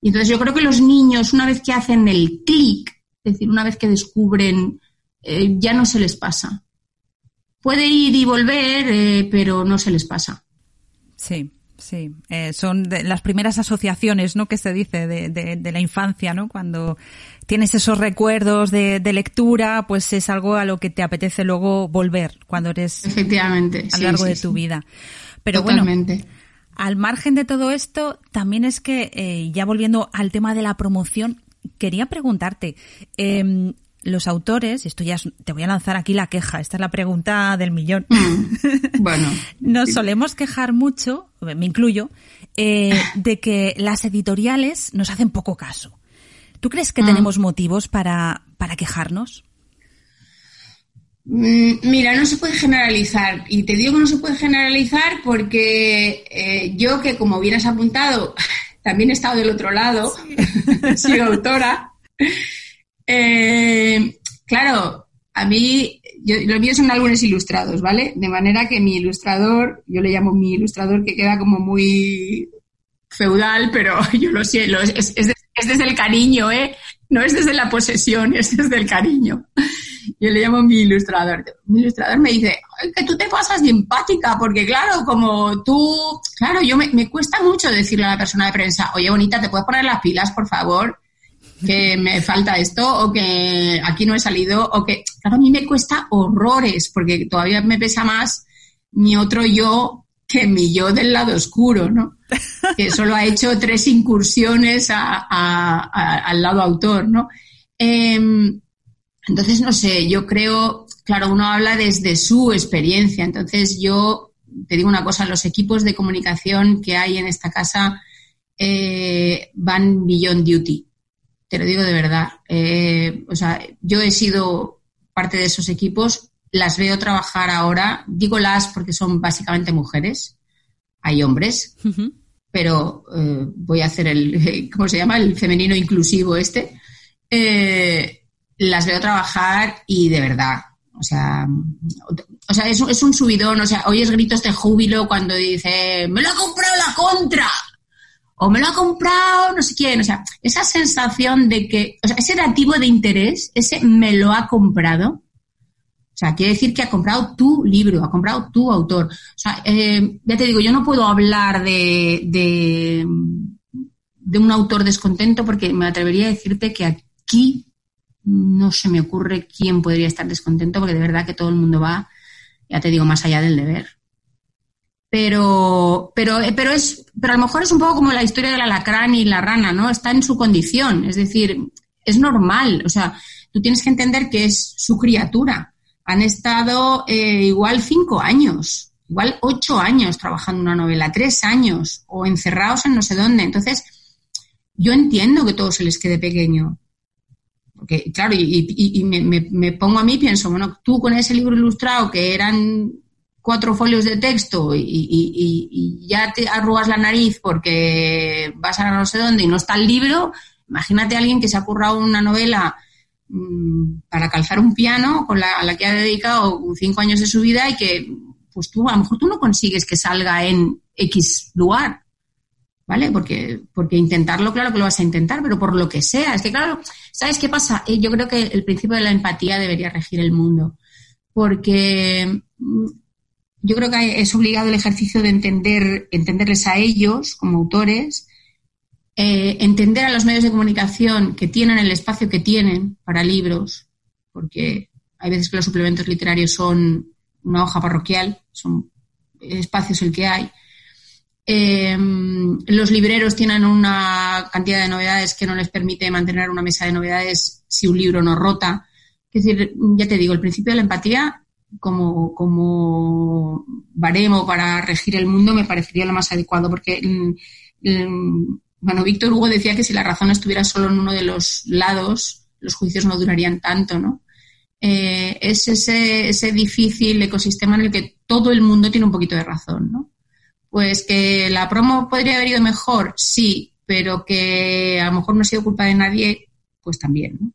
Y entonces yo creo que los niños, una vez que hacen el clic, es decir, una vez que descubren, eh, ya no se les pasa. Puede ir y volver, eh, pero no se les pasa. Sí, sí. Eh, son las primeras asociaciones, ¿no? Que se dice de, de, la infancia, ¿no? Cuando tienes esos recuerdos de, de, lectura, pues es algo a lo que te apetece luego volver cuando eres efectivamente a lo largo de tu vida. Pero Totalmente. bueno, al margen de todo esto, también es que, eh, ya volviendo al tema de la promoción, quería preguntarte, eh, los autores, esto ya te voy a lanzar aquí la queja, esta es la pregunta del millón. Mm, [LAUGHS] bueno. [LAUGHS] Nos solemos quejar mucho, me incluyo, eh, de que las editoriales nos hacen poco caso. ¿Tú crees que mm. tenemos motivos para, para quejarnos? Mm, mira, no se puede generalizar. Y te digo que no se puede generalizar porque eh, yo, que como hubieras apuntado, [LAUGHS] también he estado del otro lado, soy autora. Eh, yo, los míos son álbumes ilustrados, ¿vale? De manera que mi ilustrador, yo le llamo mi ilustrador que queda como muy feudal, pero [LAUGHS] yo lo sé, es, es desde el cariño, ¿eh? No es desde la posesión, es desde el cariño. Yo le llamo mi ilustrador. Mi ilustrador me dice, que tú te pasas de empática, porque claro, como tú, claro, yo me, me cuesta mucho decirle a la persona de prensa, oye, bonita, ¿te puedes poner las pilas, por favor? Que me falta esto o que aquí no he salido o que, claro, a mí me cuesta horrores porque todavía me pesa más mi otro yo que mi yo del lado oscuro, ¿no? Que solo ha hecho tres incursiones al lado autor, ¿no? Em, entonces, no sé, yo creo, claro, uno habla desde su experiencia. Entonces, yo te digo una cosa, los equipos de comunicación que hay en esta casa eh, van beyond duty. Te lo digo de verdad. Eh, o sea, yo he sido parte de esos equipos las veo trabajar ahora, digo las porque son básicamente mujeres, hay hombres, pero eh, voy a hacer el, [LAUGHS] ¿cómo se llama? El femenino inclusivo este. Eh, las veo trabajar y de verdad, o sea, o sea es, es, un subidón, o sea, oyes gritos de júbilo cuando dice, me lo ha comprado la contra, o me lo ha comprado no sé quién, o sea, esa sensación de que, o sea, ese dativo de interés, ese me lo ha comprado, o sea, quiere decir que ha comprado tu libro, ha comprado tu autor. O sea, eh, ya te digo, yo no puedo hablar de, de, de, un autor descontento porque me atrevería a decirte que aquí no se me ocurre quién podría estar descontento porque de verdad que todo el mundo va, ya te digo, más allá del deber. Pero, pero, eh, pero es, pero a lo mejor es un poco como la historia del alacrán y la rana, ¿no? Está en su condición, es decir, es normal, o sea, tú tienes que entender que es su criatura han estado eh, igual cinco años, igual ocho años trabajando una novela, tres años o encerrados en no sé dónde. Entonces, yo entiendo que todo se les quede pequeño. Porque, claro, y, me, pongo a mí pienso, bueno, tú con ese libro ilustrado que eran cuatro folios de texto y, ya te arrugas la nariz porque vas a no sé dónde y no está el libro, imagínate a alguien que se ha currado una novela Mm, para calzar un piano con la, a la que ha dedicado cinco años de su vida y que pues tú a lo mejor tú no consigues que salga en X lugar, ¿vale? Porque, porque intentarlo, claro que lo vas a intentar, pero por lo que sea. Es que, claro, ¿sabes qué pasa? Eh, yo creo que el principio de la empatía debería regir el mundo, porque mm, yo creo que es obligado el ejercicio de entender, entenderles a ellos como autores eh, entender a los medios de comunicación que tienen el espacio que tienen para libros, porque hay veces que los suplementos literarios son una hoja parroquial, son espacios el que hay. Eh, los libreros tienen una cantidad de novedades que no les permite mantener una mesa de novedades si un libro no rota. Es decir, ya te digo, el principio de la empatía como, como baremo para regir el mundo me parecería lo más adecuado, porque mm, mm, bueno, Víctor Hugo decía que si la razón estuviera solo en uno de los lados, los juicios no durarían tanto, ¿no? Eh, es ese, ese difícil ecosistema en el que todo el mundo tiene un poquito de razón, ¿no? Pues que la promo podría haber ido mejor, sí, pero que a lo mejor no ha sido culpa de nadie, pues también, ¿no?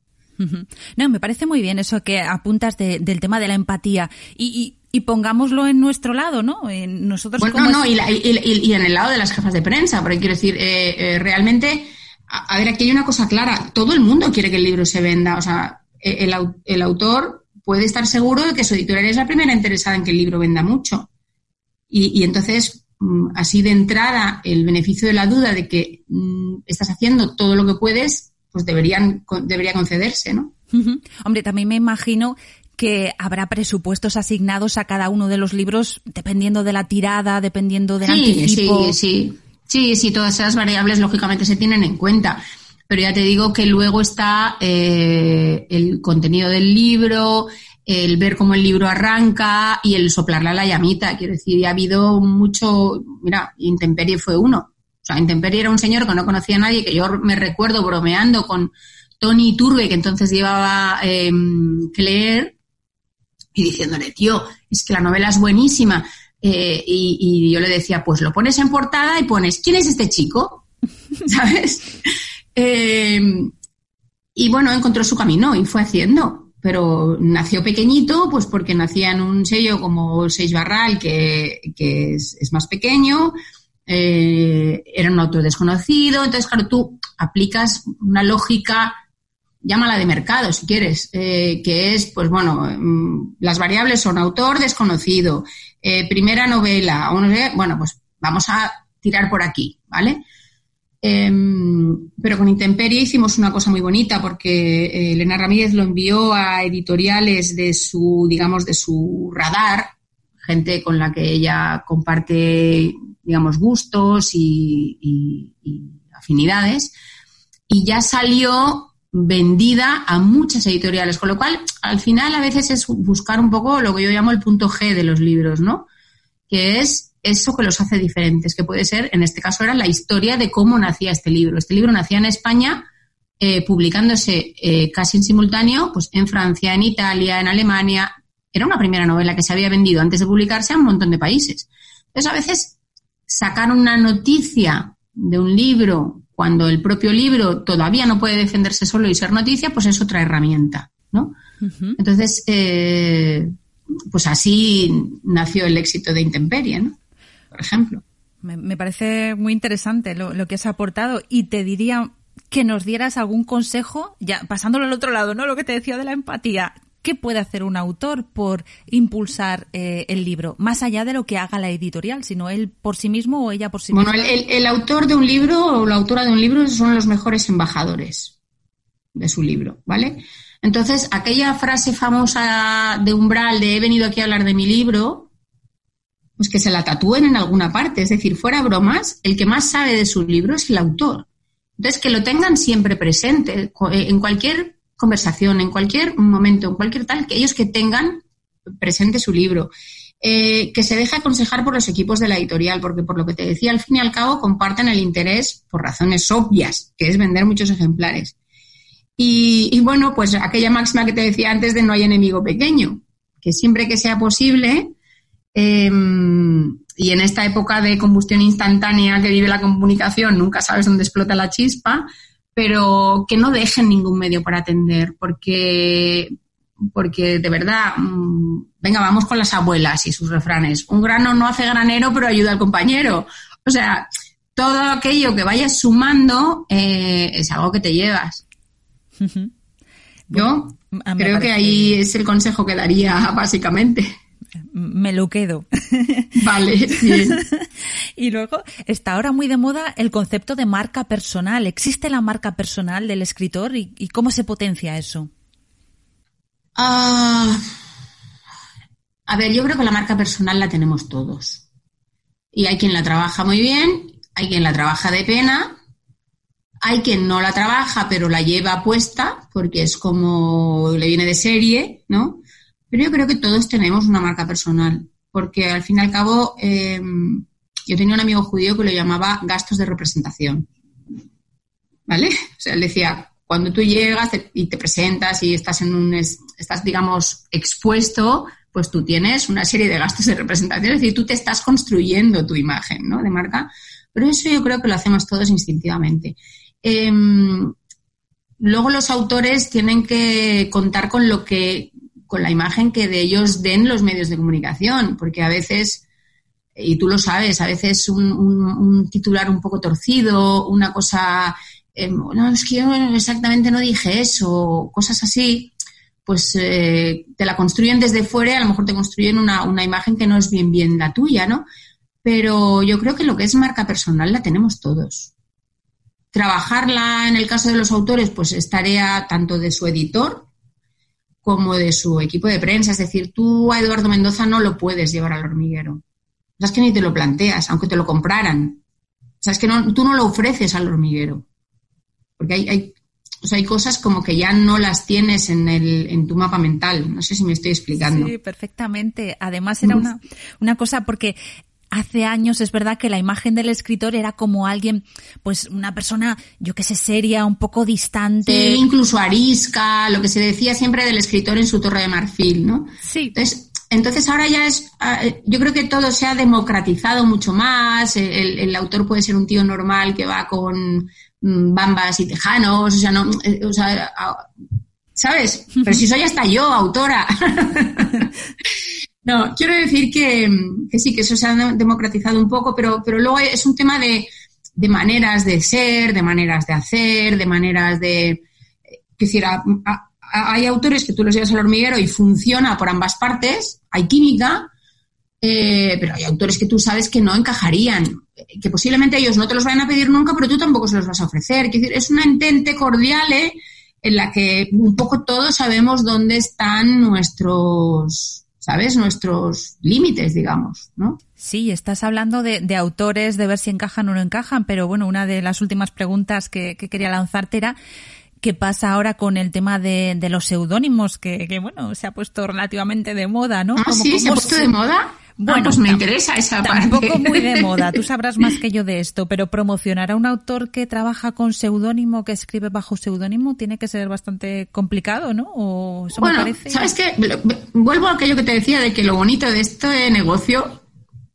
No, me parece muy bien eso que apuntas del tema de la empatía. Y, y pongámoslo en nuestro lado, ¿no? En nosotros bueno, no, y, y, en el lado de las jefas de prensa, porque quiero decir, eh, eh, realmente, a, ver, aquí hay una cosa clara, todo el mundo quiere que el libro se venda, o sea, e, el, el autor puede estar seguro de que su editorial es la primera interesada en que el libro venda mucho. Y, y entonces, mm, así de entrada, el beneficio de la duda de que mm, estás haciendo todo lo que puedes, pues deberían, debería concederse, ¿no? Hombre, también me imagino que habrá presupuestos asignados a cada uno de los libros dependiendo de la tirada, dependiendo del sí, anticipo. Sí, sí, sí, sí, todas esas variables lógicamente se tienen en cuenta. Pero ya te digo que luego está eh, el contenido del libro, el ver cómo el libro arranca y el soplarle a la llamita. Quiero decir, ha habido mucho, mira, Intemperie fue uno. O sea, Intemperie era un señor que no conocía a nadie, que yo me recuerdo bromeando con Tony Turbe, que entonces llevaba eh, que leer, y diciéndole, tío, es que la novela es buenísima. Eh, y, yo le decía, pues lo pones en portada y pones, ¿quién es este chico? [LAUGHS] ¿Sabes? Em, y bueno, encontró su camino y fue haciendo. Pero nació pequeñito, pues porque nacía en un sello como Seis Barral, que, es, más pequeño, eh, era un autor desconocido. Entonces, claro, tú aplicas una lógica llámala de mercado si quieres, eh, que es, pues bueno, mm, las variables son autor desconocido, eh, primera novela, bueno, pues vamos a tirar por aquí, ¿vale? Em, pero con Intemperie hicimos una cosa muy bonita porque Elena Ramírez lo envió a editoriales de su, digamos, de su radar, gente con la que ella comparte, digamos, gustos y, afinidades, y ya salió vendida a muchas editoriales, con lo cual al final a veces es buscar un poco lo que yo llamo el punto G de los libros, ¿no? Que es eso que los hace diferentes, que puede ser, en este caso era la historia de cómo nacía este libro. Este libro nacía en España, eh, publicándose eh, casi en simultáneo, pues en Francia, en Italia, en Alemania, era una primera novela que se había vendido antes de publicarse a un montón de países. Entonces, a veces sacar una noticia de un libro cuando el propio libro todavía no puede defenderse solo y ser noticia, pues es otra herramienta, ¿no? Entonces, eh, pues así nació el éxito de Intemperie, ¿no? Por ejemplo. Me, parece muy interesante lo, lo, que has aportado y te diría que nos dieras algún consejo, ya pasándolo al otro lado, ¿no? Lo que te decía de la empatía. ¿Qué puede hacer un autor por impulsar eh, el libro? Más allá de lo que haga la editorial, sino él por sí mismo o ella por sí misma. Bueno, el, autor de un libro o la autora de un libro son los mejores embajadores de su libro, ¿vale? Entonces, aquella frase famosa de Umbral de he venido aquí a hablar de mi libro, pues que se la tatúen en alguna parte. Es decir, fuera bromas, el que más sabe de su libro es el autor. Entonces, que lo tengan siempre presente en cualquier conversación, en cualquier momento, en cualquier tal, que ellos que tengan presente su libro. Eh, que se deje aconsejar por los equipos de la editorial, porque por lo que te decía, al fin y al cabo comparten el interés por razones obvias, que es vender muchos ejemplares. Y, bueno, pues aquella máxima que te decía antes de no hay enemigo pequeño, que siempre que sea posible, em, y en esta época de combustión instantánea que vive la comunicación, nunca sabes dónde explota la chispa, pero que no dejen ningún medio para atender, porque, porque de verdad, mm, venga, vamos con las abuelas y sus refranes. Un grano no hace granero, pero ayuda al compañero. O sea, todo aquello que vayas sumando eh, es algo que te llevas. Yo creo que ahí es el consejo que daría, [LAUGHS] básicamente me lo quedo. [LAUGHS] Vale, [LAUGHS] y luego está ahora muy de moda el concepto de marca personal. ¿Existe la marca personal del escritor y, cómo se potencia eso? Ah, a ver, yo creo que la marca personal la tenemos todos. Y hay quien la trabaja muy bien, hay quien la trabaja de pena, hay quien no la trabaja pero la lleva puesta porque es como le viene de serie, ¿no? Pero yo creo que todos tenemos una marca personal, porque al fin y al cabo em, yo tenía un amigo judío que lo llamaba gastos de representación. ¿Vale? O sea, él decía, cuando tú llegas y te presentas y estás en un, estás, digamos, expuesto, pues tú tienes una serie de gastos de representación, es decir, tú te estás construyendo tu imagen, ¿no? De marca. Pero eso yo creo que lo hacemos todos instintivamente. Em, luego los autores tienen que contar con lo que con la imagen que de ellos den los medios de comunicación, porque a veces, y tú lo sabes, a veces un, titular un poco torcido, una cosa, eh, no, es que yo exactamente no dije eso, cosas así, pues eh, te la construyen desde fuera a lo mejor te construyen una, una imagen que no es bien bien la tuya, ¿no? Pero yo creo que lo que es marca personal la tenemos todos. Trabajarla en el caso de los autores, pues es tarea tanto de su editor, como de su equipo de prensa. Es decir, tú a Eduardo Mendoza no lo puedes llevar al hormiguero. O sea, es que ni te lo planteas, aunque te lo compraran. O sea, es que no, tú no lo ofreces al hormiguero. Porque hay, hay, o sea, hay cosas como que ya no las tienes en, el, en tu mapa mental. No sé si me estoy explicando. Sí, perfectamente. Además era una, una cosa porque hace años es verdad que la imagen del escritor era como alguien, pues una persona, yo que sé, seria, un poco distante. Sí, incluso arisca, lo que se decía siempre del escritor en su torre de marfil, ¿no? Sí. Entonces, entonces ahora ya es, ah, yo creo que todo se ha democratizado mucho más, el, autor puede ser un tío normal que va con mm, bambas y tejanos, o sea, no, eh, o sea, ah, ¿sabes? Pero si soy hasta yo, autora. [LAUGHS] No, quiero decir que, sí, que eso se ha democratizado un poco, pero, pero luego es un tema de, maneras de ser, de maneras de hacer, de maneras de... Es decir, hay autores que tú los llevas al hormiguero y funciona por ambas partes, hay química, eh, pero hay autores que tú sabes que no encajarían, que posiblemente ellos no te los vayan a pedir nunca, pero tú tampoco se los vas a ofrecer. Es decir, es una entente cordial ¿eh? en la que un poco todos sabemos dónde están nuestros ¿sabes? Nuestros límites, digamos, ¿no? Sí, estás hablando de, autores, de ver si encajan o no encajan, pero bueno, una de las últimas preguntas que, quería lanzarte era qué pasa ahora con el tema de, los seudónimos, que, bueno, se ha puesto relativamente de moda, ¿no? Ah, sí, se ha puesto de moda. Bueno, pues me interesa esa parte. Tampoco muy de [LAUGHS] moda, tú sabrás más que yo de esto, pero promocionar a un autor que trabaja con seudónimo, que escribe bajo seudónimo, tiene que ser bastante complicado, ¿no? O eso bueno, me parece. ¿sabes qué? Vuelvo a aquello que te decía de que lo bonito de este negocio,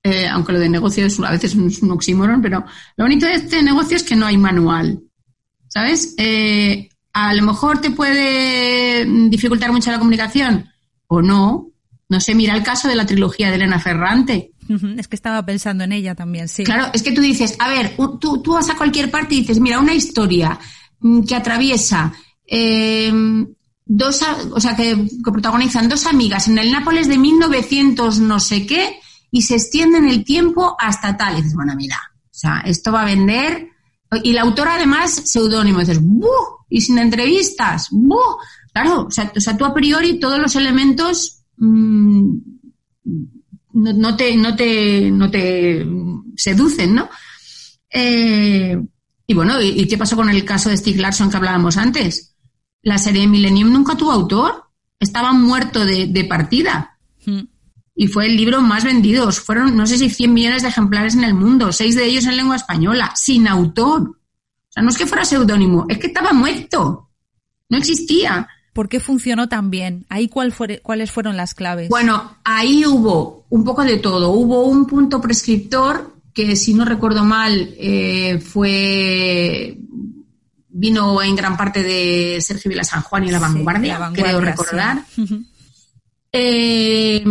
eh, aunque lo de negocio es, a veces es un oxímoron, pero lo bonito de este negocio es que no hay manual. ¿Sabes? Eh, a lo mejor te puede dificultar mucho la comunicación o no, no sé, mira el caso de la trilogía de Elena Ferrante. Es que estaba pensando en ella también, sí. Claro, es que tú dices, a ver, tú, tú vas a cualquier parte y dices, mira, una historia mm, que atraviesa eh, dos, o sea, que, que, protagonizan dos amigas en el Nápoles de 1900 no sé qué y se extiende en el tiempo hasta tal. Y dices, bueno, mira, o sea, esto va a vender. Y la autora además seudónimo, dices, ¡buh! Y sin entrevistas, ¡buh! Claro, o sea, o sea, tú a priori todos los elementos Mm, no, no, te, no, te, no te seducen, ¿no? Eh, y bueno, ¿y, qué pasó con el caso de Steve Larson que hablábamos antes? La serie Millennium nunca tuvo autor, estaba muerto de, partida. Hmm. Y fue el libro más vendido. Fueron, no sé si 100 millones de ejemplares en el mundo, seis de ellos en lengua española, sin autor. O sea, no es que fuera seudónimo, es que estaba muerto. No existía. ¿Por qué funcionó tan bien? ¿Ahí cuál cuáles fueron las claves? Bueno, ahí hubo un poco de todo. Hubo un punto prescriptor que, si no recuerdo mal, eh, fue vino en gran parte de Sergio Vila San Juan y la vanguardia, creo recordar. [LAUGHS] eh,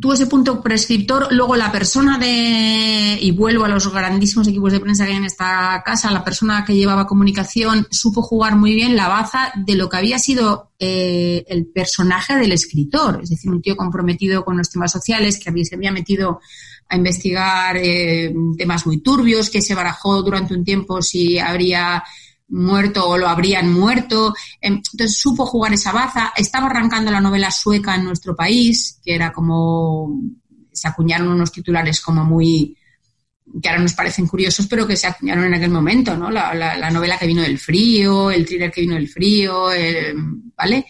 tuvo ese punto prescriptor. Luego la persona de, y vuelvo a los grandísimos equipos de prensa que hay en esta casa, la persona que llevaba comunicación supo jugar muy bien la baza de lo que había sido eh, el personaje del escritor, es decir, un tío comprometido con los temas sociales, que se había metido a investigar eh, temas muy turbios, que se barajó durante un tiempo si habría muerto o lo habrían muerto. Em, entonces supo jugar esa baza. Estaba arrancando la novela sueca en nuestro país, que era como. Se acuñaron unos titulares como muy. que ahora nos parecen curiosos, pero que se acuñaron en aquel momento, ¿no? La, novela que vino del frío, el thriller que vino del frío, ¿vale?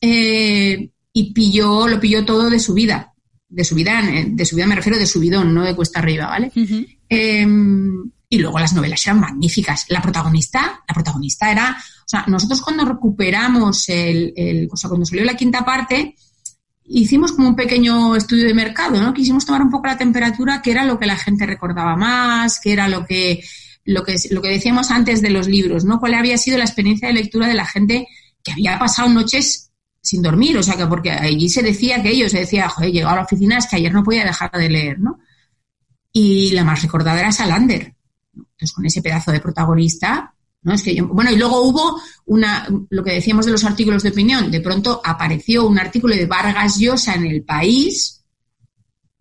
Eh, y pilló, lo pilló todo de su vida. De su vida, de su vida me refiero de subidón, no de cuesta arriba, ¿vale? Y luego las novelas eran magníficas. La protagonista, la protagonista era, o sea, nosotros cuando recuperamos el, el o sea, cuando salió la quinta parte, hicimos como un pequeño estudio de mercado, ¿no? Quisimos tomar un poco la temperatura, que era lo que la gente recordaba más, que era lo que, lo que, lo que decíamos antes de los libros, ¿no? ¿Cuál había sido la experiencia de lectura de la gente que había pasado noches sin dormir? O sea, que porque allí se decía que ellos, se decía, joder, llegado a la oficina, es que ayer no podía dejar de leer, ¿no? Y la más recordada era Salander. Entonces, con ese pedazo de protagonista, ¿no? Es que yo, bueno, y luego hubo una, lo que decíamos de los artículos de opinión, de pronto apareció un artículo de Vargas Llosa en el país,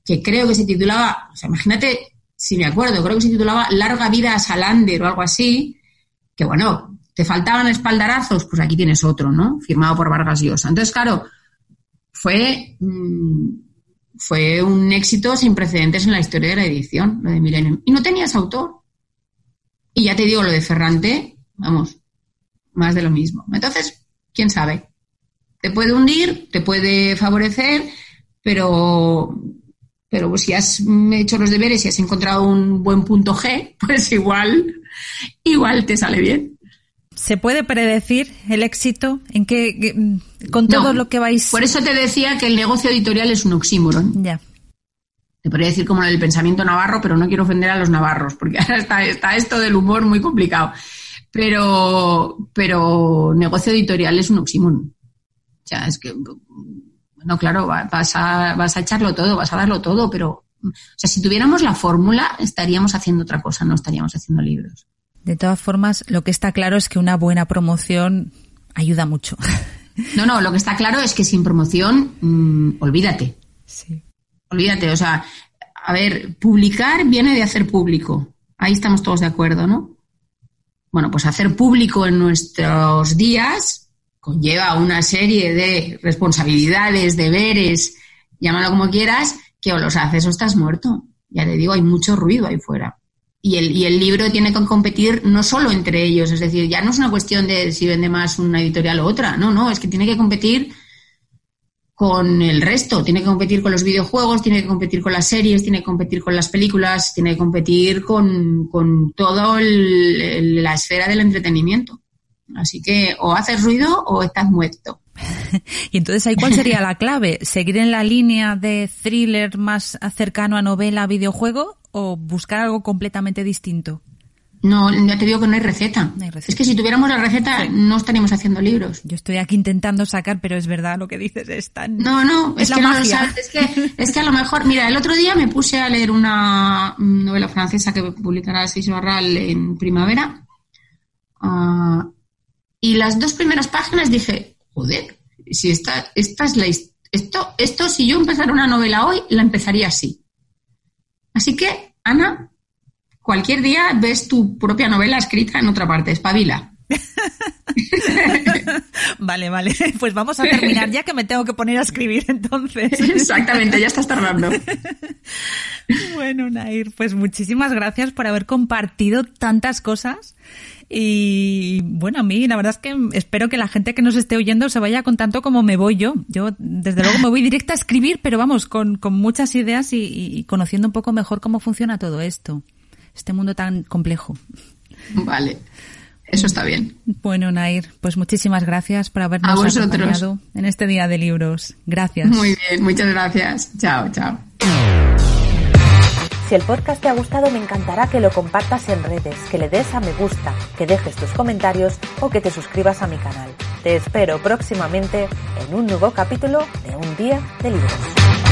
que creo que se titulaba, o sea, imagínate, si me acuerdo, creo que se titulaba Larga vida a Salander o algo así, que bueno, te faltaban espaldarazos, pues aquí tienes otro, ¿no? Firmado por Vargas Llosa. Entonces, claro, fue, mm, fue un éxito sin precedentes en la historia de la edición, lo de Millennium. Y no tenías autor. Y ya te digo, lo de Ferrante, vamos, más de lo mismo. Entonces, quién sabe. Te puede hundir, te puede favorecer, pero, pero si has hecho los deberes y has encontrado un buen punto G, [LAUGHS] pues igual, igual te sale bien. ¿Se puede predecir el éxito en que, con todo lo que vais? Por eso te decía que el negocio editorial es un oxímoron. Ya te podría decir como el pensamiento navarro, pero no quiero ofender a los navarros, porque [LAUGHS] ahora está, está esto del humor muy complicado. Pero, pero negocio editorial es un oxímoron. O sea, es que, bueno, claro, vas a, vas a echarlo todo, vas a darlo todo, pero, o sea, si tuviéramos la fórmula, estaríamos haciendo otra cosa, no estaríamos haciendo libros. De todas formas, lo que está claro es que una buena promoción ayuda mucho. No, no, lo que está claro es que sin promoción, mm, olvídate. Sí. Olvídate, o sea, a ver, publicar viene de hacer público. Ahí estamos todos de acuerdo, ¿no? Bueno, pues hacer público en nuestros días conlleva una serie de responsabilidades, deberes, llámalo como quieras, que o los haces o estás muerto. Ya te digo, hay mucho ruido ahí fuera. Y el, y el libro tiene que competir no solo entre ellos, es decir, ya no es una cuestión de si vende más una editorial u otra, no, no, es que tiene que competir con el resto. Tiene que competir con los videojuegos, tiene que competir con las series, tiene que competir con las películas, tiene que competir con, con toda la esfera del entretenimiento. Así que o haces ruido o estás muerto. [LAUGHS] y entonces ahí cuál sería la clave? ¿Seguir en la línea de thriller más cercano a novela, videojuego o buscar algo completamente distinto? No, ya te digo que no hay receta. Es que si tuviéramos la receta no estaríamos haciendo libros. Yo estoy aquí intentando sacar, pero es verdad lo que dices, es tan... No, no, es, que no lo sabes. Es que, es que a lo mejor, mira, el otro día me puse a leer una novela francesa que publicará Seis Barral en primavera. Ah, y las dos primeras páginas dije, joder, si esta, esta es la esto, esto, si yo empezara una novela hoy, la empezaría así. Así que, Ana, cualquier día ves tu propia novela escrita en otra parte, espabila. [LAUGHS] vale, vale. Pues vamos a terminar ya que me tengo que poner a escribir entonces. [LAUGHS] Exactamente, ya estás tardando. [LAUGHS] bueno, Nair, pues muchísimas gracias por haber compartido tantas cosas. Y bueno, a mí la verdad es que espero que la gente que nos esté oyendo se vaya con tanto como me voy yo. Yo desde luego me voy directa a escribir, pero vamos, con, con muchas ideas y, y conociendo un poco mejor cómo funciona todo esto este mundo tan complejo. Vale. Eso está bien. Bueno, Nair, pues muchísimas gracias por habernos acompañado en este día de libros. Gracias. Muy bien, muchas gracias. Chao, chao. Si el podcast te ha gustado, me encantará que lo compartas en redes, que le des a me gusta, que dejes tus comentarios o que te suscribas a mi canal. Te espero próximamente en un nuevo capítulo de Un Día de Libros.